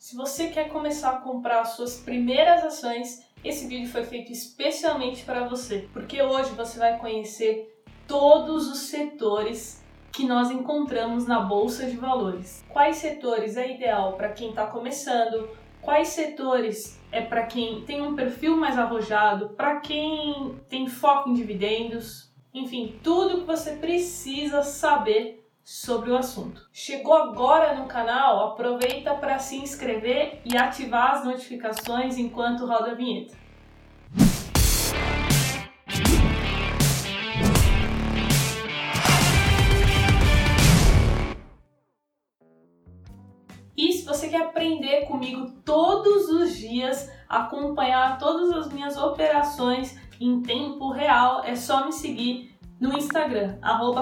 Se você quer começar a comprar suas primeiras ações, esse vídeo foi feito especialmente para você, porque hoje você vai conhecer todos os setores que nós encontramos na bolsa de valores. Quais setores é ideal para quem está começando? Quais setores é para quem tem um perfil mais arrojado? Para quem tem foco em dividendos? Enfim, tudo que você precisa saber sobre o assunto. Chegou agora no canal? Aproveita para se inscrever e ativar as notificações enquanto roda a vinheta. E se você quer aprender comigo todos os dias, acompanhar todas as minhas operações em tempo real, é só me seguir no Instagram,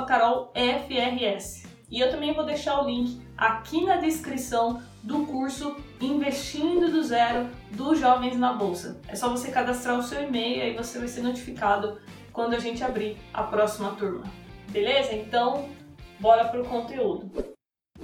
carolfrs. E eu também vou deixar o link aqui na descrição do curso Investindo do Zero dos Jovens na Bolsa. É só você cadastrar o seu e-mail e você vai ser notificado quando a gente abrir a próxima turma. Beleza? Então, bora pro conteúdo.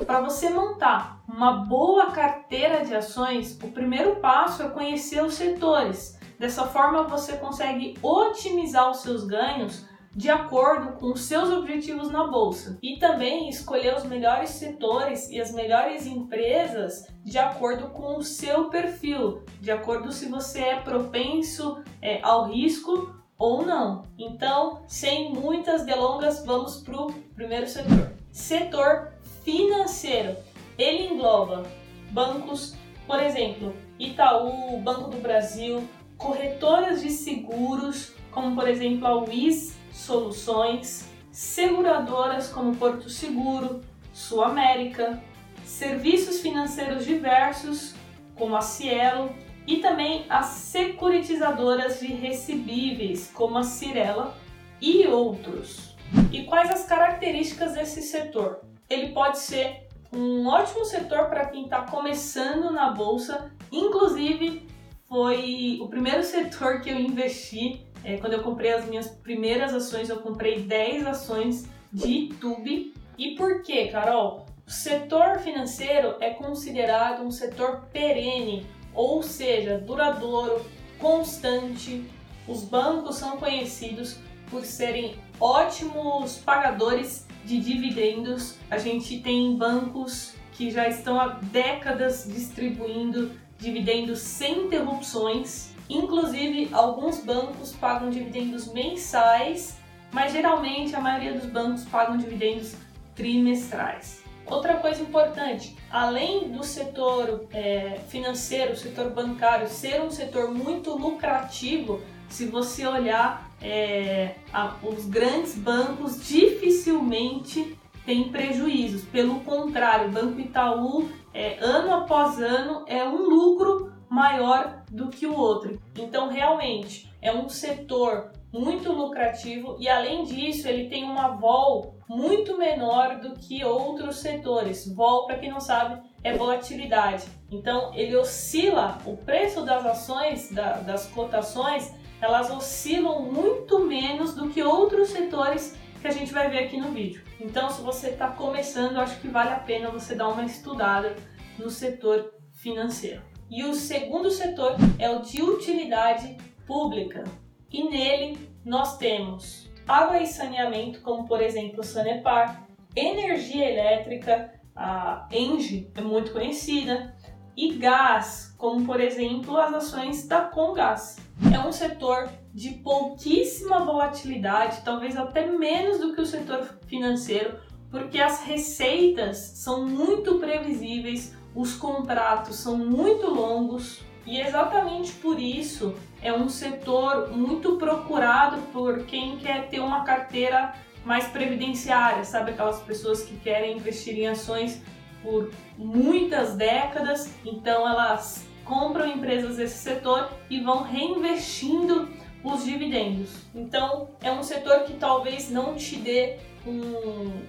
Para você montar uma boa carteira de ações, o primeiro passo é conhecer os setores. Dessa forma, você consegue otimizar os seus ganhos de acordo com seus objetivos na bolsa e também escolher os melhores setores e as melhores empresas de acordo com o seu perfil, de acordo se você é propenso é, ao risco ou não. Então, sem muitas delongas, vamos para o primeiro setor. Setor financeiro. Ele engloba bancos, por exemplo, Itaú, Banco do Brasil, corretoras de seguros, como por exemplo a WIS Soluções, seguradoras como Porto Seguro, Sul América, serviços financeiros diversos, como a Cielo, e também as securitizadoras de recebíveis, como a Cirela e outros. E quais as características desse setor? ele pode ser um ótimo setor para quem está começando na bolsa. Inclusive, foi o primeiro setor que eu investi. É, quando eu comprei as minhas primeiras ações, eu comprei 10 ações de YouTube. E por quê, Carol? O setor financeiro é considerado um setor perene, ou seja, duradouro, constante. Os bancos são conhecidos por serem ótimos pagadores de dividendos. A gente tem bancos que já estão há décadas distribuindo dividendos sem interrupções. Inclusive, alguns bancos pagam dividendos mensais, mas geralmente a maioria dos bancos pagam dividendos trimestrais. Outra coisa importante, além do setor é, financeiro, o setor bancário ser um setor muito lucrativo, se você olhar é, a, os grandes bancos dificilmente têm prejuízos. Pelo contrário, o Banco Itaú, é, ano após ano, é um lucro maior do que o outro. Então, realmente, é um setor muito lucrativo e, além disso, ele tem uma vol muito menor do que outros setores. Vol, para quem não sabe, é volatilidade. Então, ele oscila o preço das ações, da, das cotações, elas oscilam muito menos do que outros setores que a gente vai ver aqui no vídeo. Então, se você está começando, acho que vale a pena você dar uma estudada no setor financeiro. E o segundo setor é o de utilidade pública. E nele nós temos água e saneamento, como por exemplo o Sanepar, energia elétrica, a Engie é muito conhecida, e gás, como por exemplo as ações da Comgás. É um setor de pouquíssima volatilidade, talvez até menos do que o setor financeiro, porque as receitas são muito previsíveis, os contratos são muito longos e exatamente por isso é um setor muito procurado por quem quer ter uma carteira mais previdenciária, sabe aquelas pessoas que querem investir em ações por muitas décadas, então elas compram empresas desse setor e vão reinvestindo os dividendos. Então é um setor que talvez não te dê um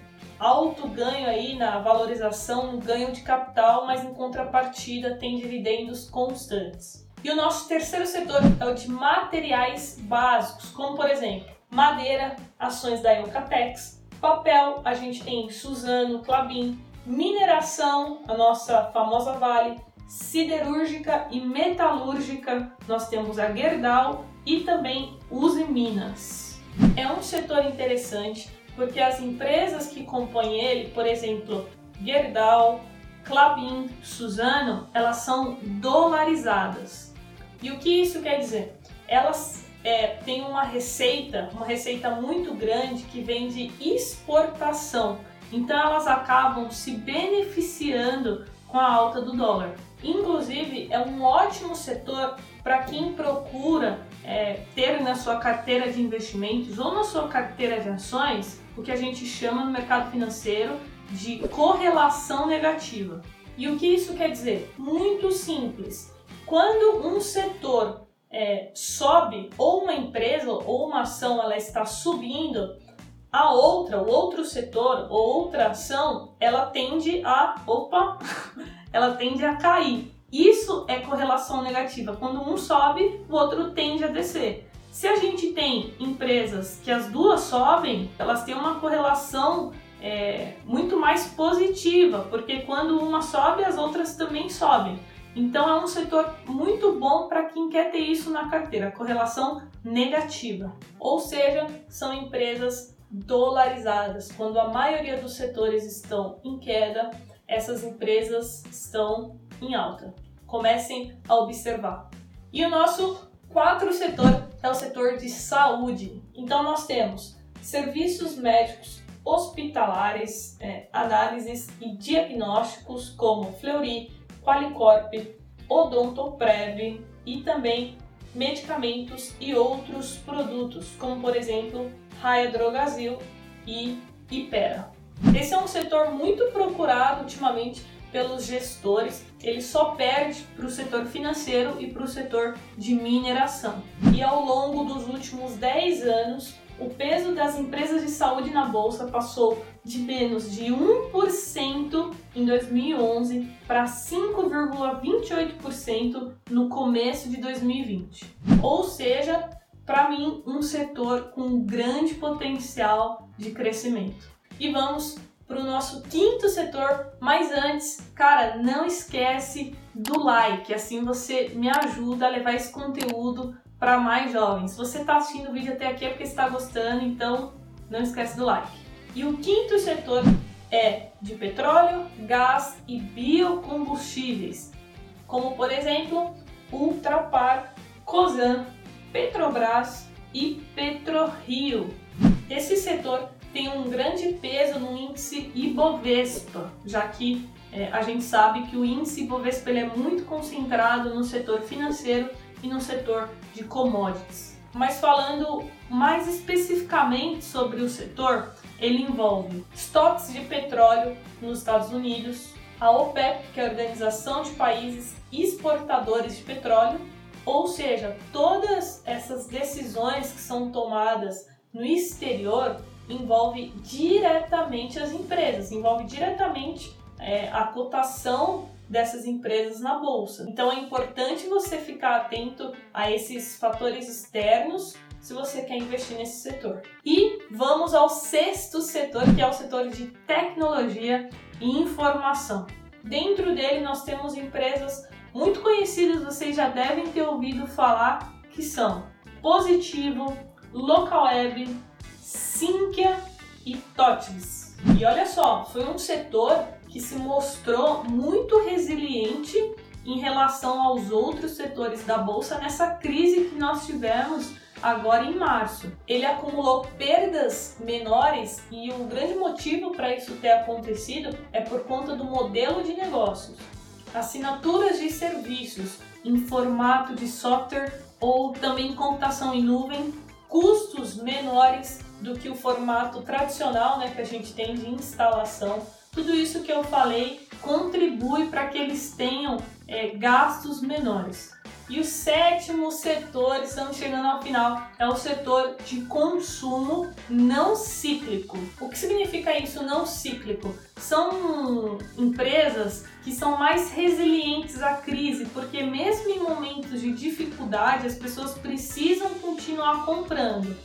alto ganho aí na valorização, no ganho de capital, mas em contrapartida tem dividendos constantes. E o nosso terceiro setor é o de materiais básicos, como por exemplo, madeira, ações da Eucatex, papel, a gente tem Suzano, Clabin, mineração, a nossa famosa Vale, siderúrgica e metalúrgica, nós temos a Gerdau e também Uzi Minas. É um setor interessante porque as empresas que compõem ele, por exemplo, Gerdau, Clabin, Suzano, elas são dolarizadas. E o que isso quer dizer? Elas é, têm uma receita, uma receita muito grande que vem de exportação. Então elas acabam se beneficiando com a alta do dólar. Inclusive, é um ótimo setor para quem procura é, ter na sua carteira de investimentos ou na sua carteira de ações o que a gente chama no mercado financeiro de correlação negativa. E o que isso quer dizer? Muito simples. Quando um setor é, sobe, ou uma empresa ou uma ação ela está subindo, a outra, o outro setor ou outra ação, ela tende a, opa, ela tende a cair. Isso é correlação negativa. Quando um sobe, o outro tende a descer. Se a gente tem empresas que as duas sobem, elas têm uma correlação é, muito mais positiva, porque quando uma sobe, as outras também sobem. Então é um setor muito bom para quem quer ter isso na carteira, correlação negativa. Ou seja, são empresas dolarizadas. Quando a maioria dos setores estão em queda, essas empresas estão em alta. Comecem a observar. E o nosso quarto setor é o setor de saúde. Então nós temos serviços médicos hospitalares, é, análises e diagnósticos como Fleury, Qualicorp, Odontoprev e também medicamentos e outros produtos, como por exemplo Raia Drogazil e Ipera. Esse é um setor muito procurado ultimamente pelos gestores, ele só perde para o setor financeiro e para o setor de mineração. E ao longo dos últimos 10 anos, o peso das empresas de saúde na bolsa passou de menos de 1% em 2011 para 5,28% no começo de 2020. Ou seja, para mim, um setor com grande potencial de crescimento. E vamos para o nosso quinto setor, mas antes, cara, não esquece do like, assim você me ajuda a levar esse conteúdo para mais jovens. Se você está assistindo o vídeo até aqui é porque está gostando, então não esquece do like. E o quinto setor é de petróleo, gás e biocombustíveis, como por exemplo Ultrapar, Cosan, Petrobras e PetroRio. Esse setor tem um grande peso no índice Ibovespa, já que é, a gente sabe que o índice Ibovespa ele é muito concentrado no setor financeiro e no setor de commodities. Mas falando mais especificamente sobre o setor, ele envolve estoques de petróleo nos Estados Unidos, a OPEP, que é a Organização de Países Exportadores de Petróleo, ou seja, todas essas decisões que são tomadas no exterior envolve diretamente as empresas, envolve diretamente é, a cotação dessas empresas na bolsa. Então é importante você ficar atento a esses fatores externos se você quer investir nesse setor. E vamos ao sexto setor, que é o setor de tecnologia e informação. Dentro dele nós temos empresas muito conhecidas, vocês já devem ter ouvido falar, que são Positivo, Localweb, Sinqia e Totis. E olha só, foi um setor que se mostrou muito resiliente em relação aos outros setores da bolsa nessa crise que nós tivemos agora em março. Ele acumulou perdas menores e o grande motivo para isso ter acontecido é por conta do modelo de negócios. Assinaturas de serviços em formato de software ou também computação em nuvem, custos menores do que o formato tradicional né, que a gente tem de instalação tudo isso que eu falei contribui para que eles tenham é, gastos menores. E o sétimo setor, estamos chegando ao final, é o setor de consumo não cíclico. O que significa isso não cíclico? São empresas que são mais resilientes à crise, porque mesmo em momentos de dificuldade, as pessoas precisam continuar comprando.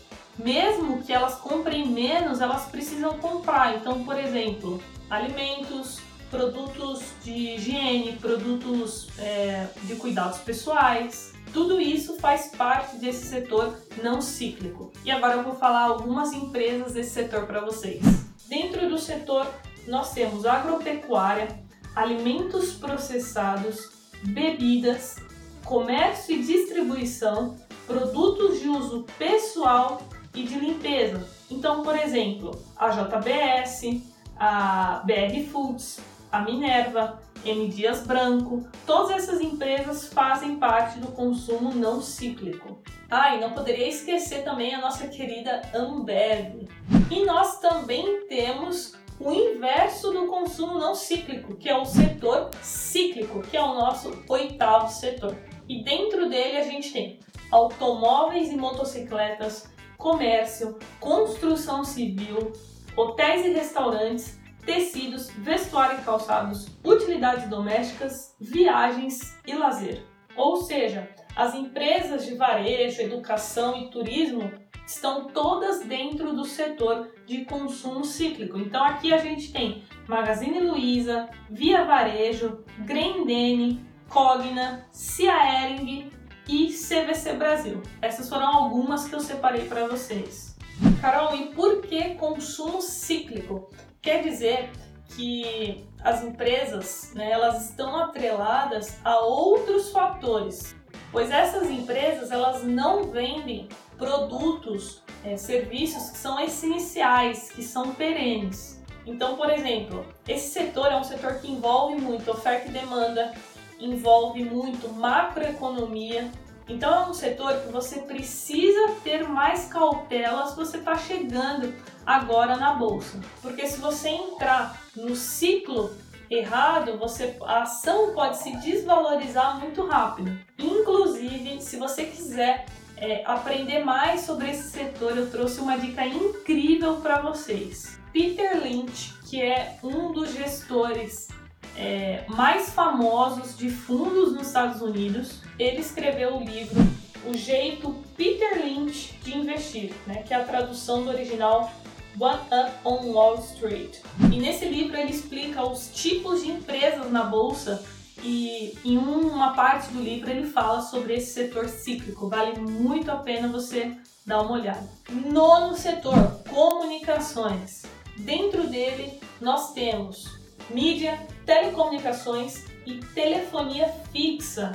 Mesmo que elas comprem menos, elas precisam comprar. Então, por exemplo, alimentos, produtos de higiene, produtos é, de cuidados pessoais. Tudo isso faz parte desse setor não cíclico. E agora eu vou falar algumas empresas desse setor para vocês. Dentro do setor, nós temos agropecuária, alimentos processados, bebidas, comércio e distribuição, produtos de uso pessoal e de limpeza. Então, por exemplo, a JBS, a BR Foods, a Minerva, M Dias Branco, todas essas empresas fazem parte do consumo não cíclico. Ah, e não poderia esquecer também a nossa querida Ambev. E nós também temos o inverso do consumo não cíclico, que é o setor cíclico, que é o nosso oitavo setor. E dentro dele a gente tem automóveis e motocicletas, comércio, construção civil, hotéis e restaurantes, tecidos, vestuário e calçados, utilidades domésticas, viagens e lazer. Ou seja, as empresas de varejo, educação e turismo estão todas dentro do setor de consumo cíclico. Então aqui a gente tem Magazine Luiza, Via Varejo, Grendene, Cogna, Cia Ering e CVC Brasil. Essas foram algumas que eu separei para vocês. Carol, e por que consumo cíclico? Quer dizer que as empresas né, elas estão atreladas a outros fatores, pois essas empresas elas não vendem produtos, é, serviços que são essenciais, que são perenes. Então, por exemplo, esse setor é um setor que envolve muito oferta e demanda, envolve muito macroeconomia, então é um setor que você precisa ter mais cautela se você está chegando agora na bolsa, porque se você entrar no ciclo errado, você, a ação pode se desvalorizar muito rápido. Inclusive, se você quiser é, aprender mais sobre esse setor, eu trouxe uma dica incrível para vocês. Peter Lynch, que é um dos gestores é, mais famosos de fundos nos Estados Unidos, ele escreveu o livro O Jeito Peter Lynch de Investir, né, que é a tradução do original One Up on Wall Street. E nesse livro ele explica os tipos de empresas na bolsa e em uma parte do livro ele fala sobre esse setor cíclico. Vale muito a pena você dar uma olhada. Nono setor, comunicações. Dentro dele nós temos mídia, telecomunicações e telefonia fixa,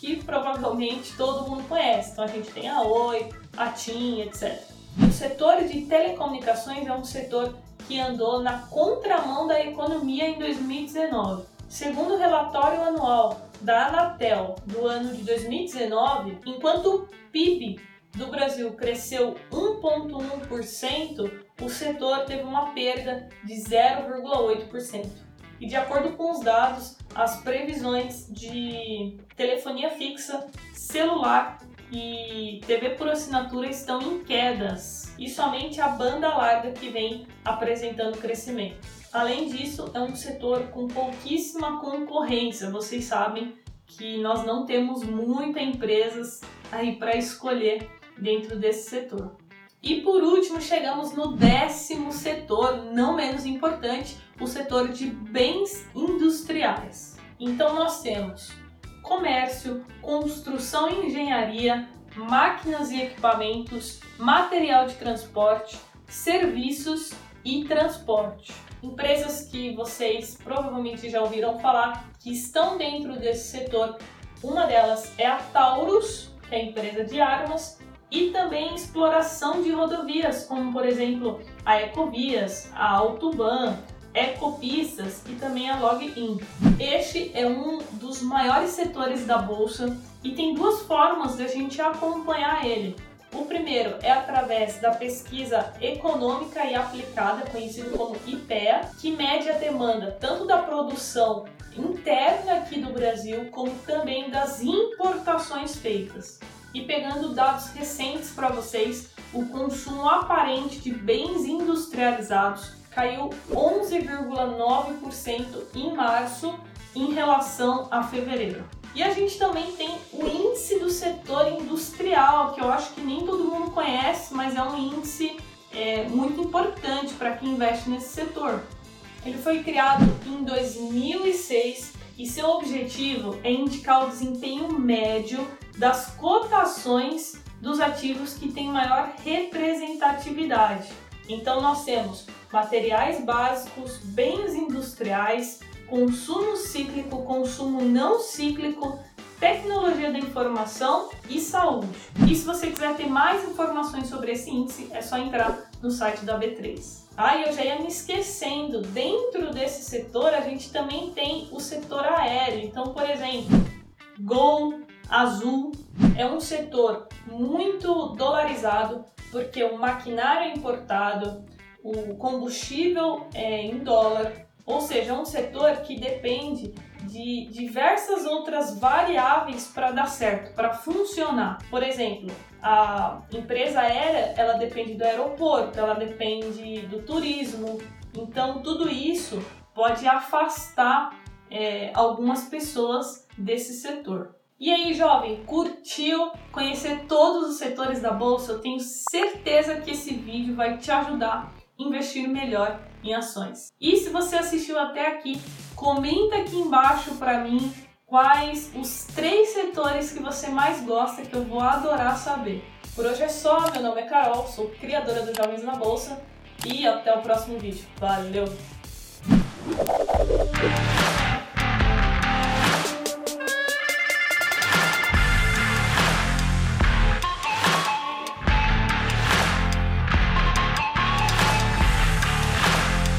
que provavelmente todo mundo conhece. Então a gente tem a Oi, a TIM, etc. O setor de telecomunicações é um setor que andou na contramão da economia em 2019. Segundo o relatório anual da Anatel do ano de 2019, enquanto o PIB do Brasil cresceu 1,1%, o setor teve uma perda de 0,8%. E de acordo com os dados, as previsões de telefonia fixa, celular e TV por assinatura estão em quedas, e somente a banda larga que vem apresentando crescimento. Além disso, é um setor com pouquíssima concorrência. Vocês sabem que nós não temos muitas empresas aí para escolher dentro desse setor. E por último, chegamos no décimo setor, não menos importante, o setor de bens industriais. Então nós temos comércio, construção e engenharia, máquinas e equipamentos, material de transporte, serviços e transporte. Empresas que vocês provavelmente já ouviram falar que estão dentro desse setor. Uma delas é a Taurus, que é a empresa de armas, e também exploração de rodovias, como por exemplo a Ecovias, a Autoban, Ecopistas e também a Login. Este é um dos maiores setores da bolsa e tem duas formas de a gente acompanhar ele. O primeiro é através da pesquisa econômica e aplicada, conhecido como IPEA, que mede a demanda tanto da produção interna aqui do Brasil como também das importações feitas. E pegando dados recentes para vocês, o consumo aparente de bens industrializados caiu 11,9% em março em relação a fevereiro. E a gente também tem o índice do setor industrial, que eu acho que nem todo mundo conhece, mas é um índice é, muito importante para quem investe nesse setor. Ele foi criado em 2006 e seu objetivo é indicar o desempenho médio das cotações dos ativos que têm maior representatividade. Então nós temos materiais básicos, bens industriais, consumo cíclico, consumo não cíclico, tecnologia da informação e saúde. E se você quiser ter mais informações sobre esse índice, é só entrar no site da B3. Ah, eu já ia me esquecendo, dentro desse setor a gente também tem o setor aéreo. Então, por exemplo, Gol, Azul é um setor muito dolarizado porque o maquinário é importado, o combustível é em dólar, ou seja, é um setor que depende de diversas outras variáveis para dar certo, para funcionar. Por exemplo, a empresa aérea, ela depende do aeroporto, ela depende do turismo. Então, tudo isso pode afastar é, algumas pessoas desse setor. E aí, jovem, curtiu conhecer todos os setores da bolsa? Eu tenho certeza que esse vídeo vai te ajudar a investir melhor em ações. E se você assistiu até aqui, comenta aqui embaixo para mim quais os três setores que você mais gosta, que eu vou adorar saber. Por hoje é só, meu nome é Carol, sou criadora do Jovens na Bolsa e até o próximo vídeo. Valeu!